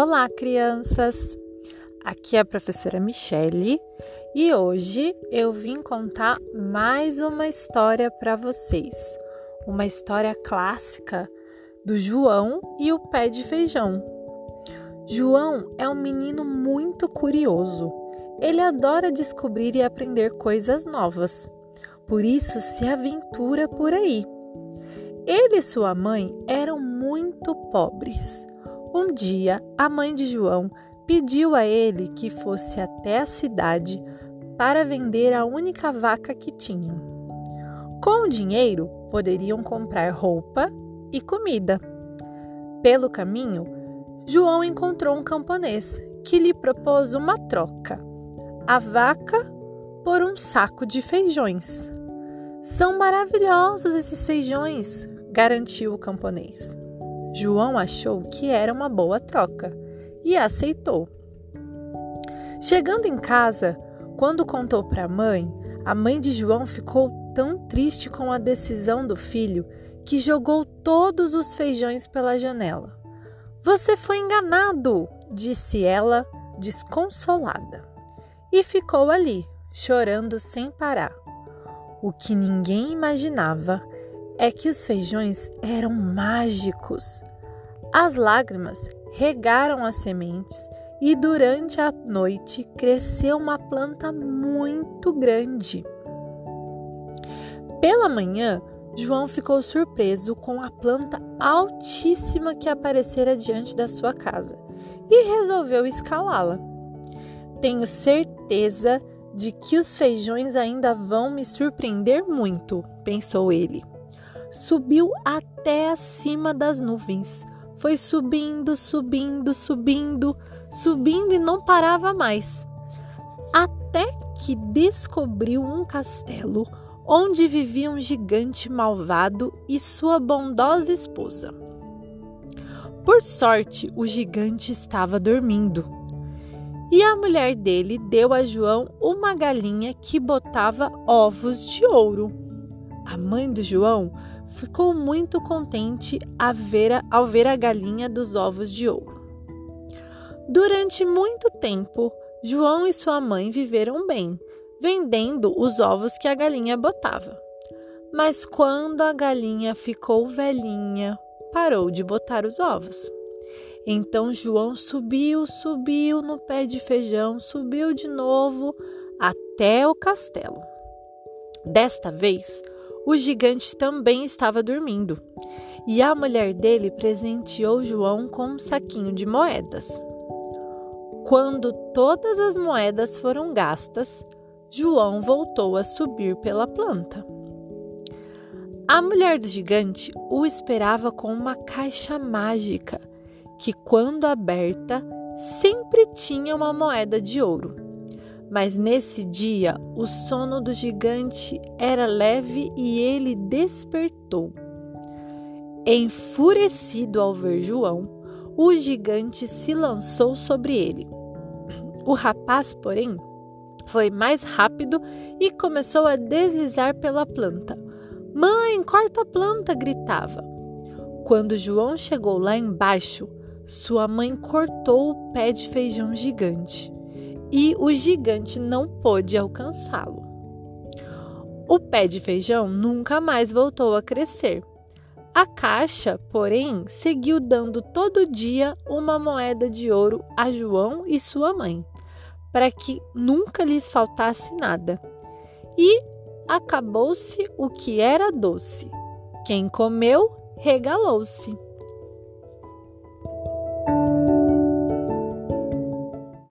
Olá, crianças! Aqui é a professora Michele e hoje eu vim contar mais uma história para vocês. Uma história clássica do João e o pé de feijão. João é um menino muito curioso. Ele adora descobrir e aprender coisas novas. Por isso se aventura por aí. Ele e sua mãe eram muito pobres um dia, a mãe de João pediu a ele que fosse até a cidade para vender a única vaca que tinham. Com o dinheiro, poderiam comprar roupa e comida. Pelo caminho, João encontrou um camponês que lhe propôs uma troca: a vaca por um saco de feijões. São maravilhosos esses feijões, garantiu o camponês. João achou que era uma boa troca e aceitou. Chegando em casa, quando contou para a mãe, a mãe de João ficou tão triste com a decisão do filho que jogou todos os feijões pela janela. Você foi enganado, disse ela, desconsolada. E ficou ali, chorando sem parar. O que ninguém imaginava é que os feijões eram mágicos. As lágrimas regaram as sementes e durante a noite cresceu uma planta muito grande. Pela manhã, João ficou surpreso com a planta altíssima que aparecera diante da sua casa e resolveu escalá-la. Tenho certeza de que os feijões ainda vão me surpreender muito, pensou ele subiu até acima das nuvens. Foi subindo, subindo, subindo, subindo e não parava mais. Até que descobriu um castelo onde vivia um gigante malvado e sua bondosa esposa. Por sorte, o gigante estava dormindo. E a mulher dele deu a João uma galinha que botava ovos de ouro. A mãe do João ficou muito contente ao ver a galinha dos ovos de ouro. Durante muito tempo, João e sua mãe viveram bem, vendendo os ovos que a galinha botava. Mas quando a galinha ficou velhinha, parou de botar os ovos. Então João subiu, subiu no pé de feijão, subiu de novo até o castelo. Desta vez, o gigante também estava dormindo, e a mulher dele presenteou João com um saquinho de moedas. Quando todas as moedas foram gastas, João voltou a subir pela planta. A mulher do gigante o esperava com uma caixa mágica que, quando aberta, sempre tinha uma moeda de ouro. Mas nesse dia o sono do gigante era leve e ele despertou. Enfurecido ao ver João, o gigante se lançou sobre ele. O rapaz, porém, foi mais rápido e começou a deslizar pela planta. Mãe, corta a planta! gritava. Quando João chegou lá embaixo, sua mãe cortou o pé de feijão gigante e o gigante não pôde alcançá-lo. O pé de feijão nunca mais voltou a crescer. A caixa, porém, seguiu dando todo dia uma moeda de ouro a João e sua mãe, para que nunca lhes faltasse nada. E acabou-se o que era doce. Quem comeu, regalou-se.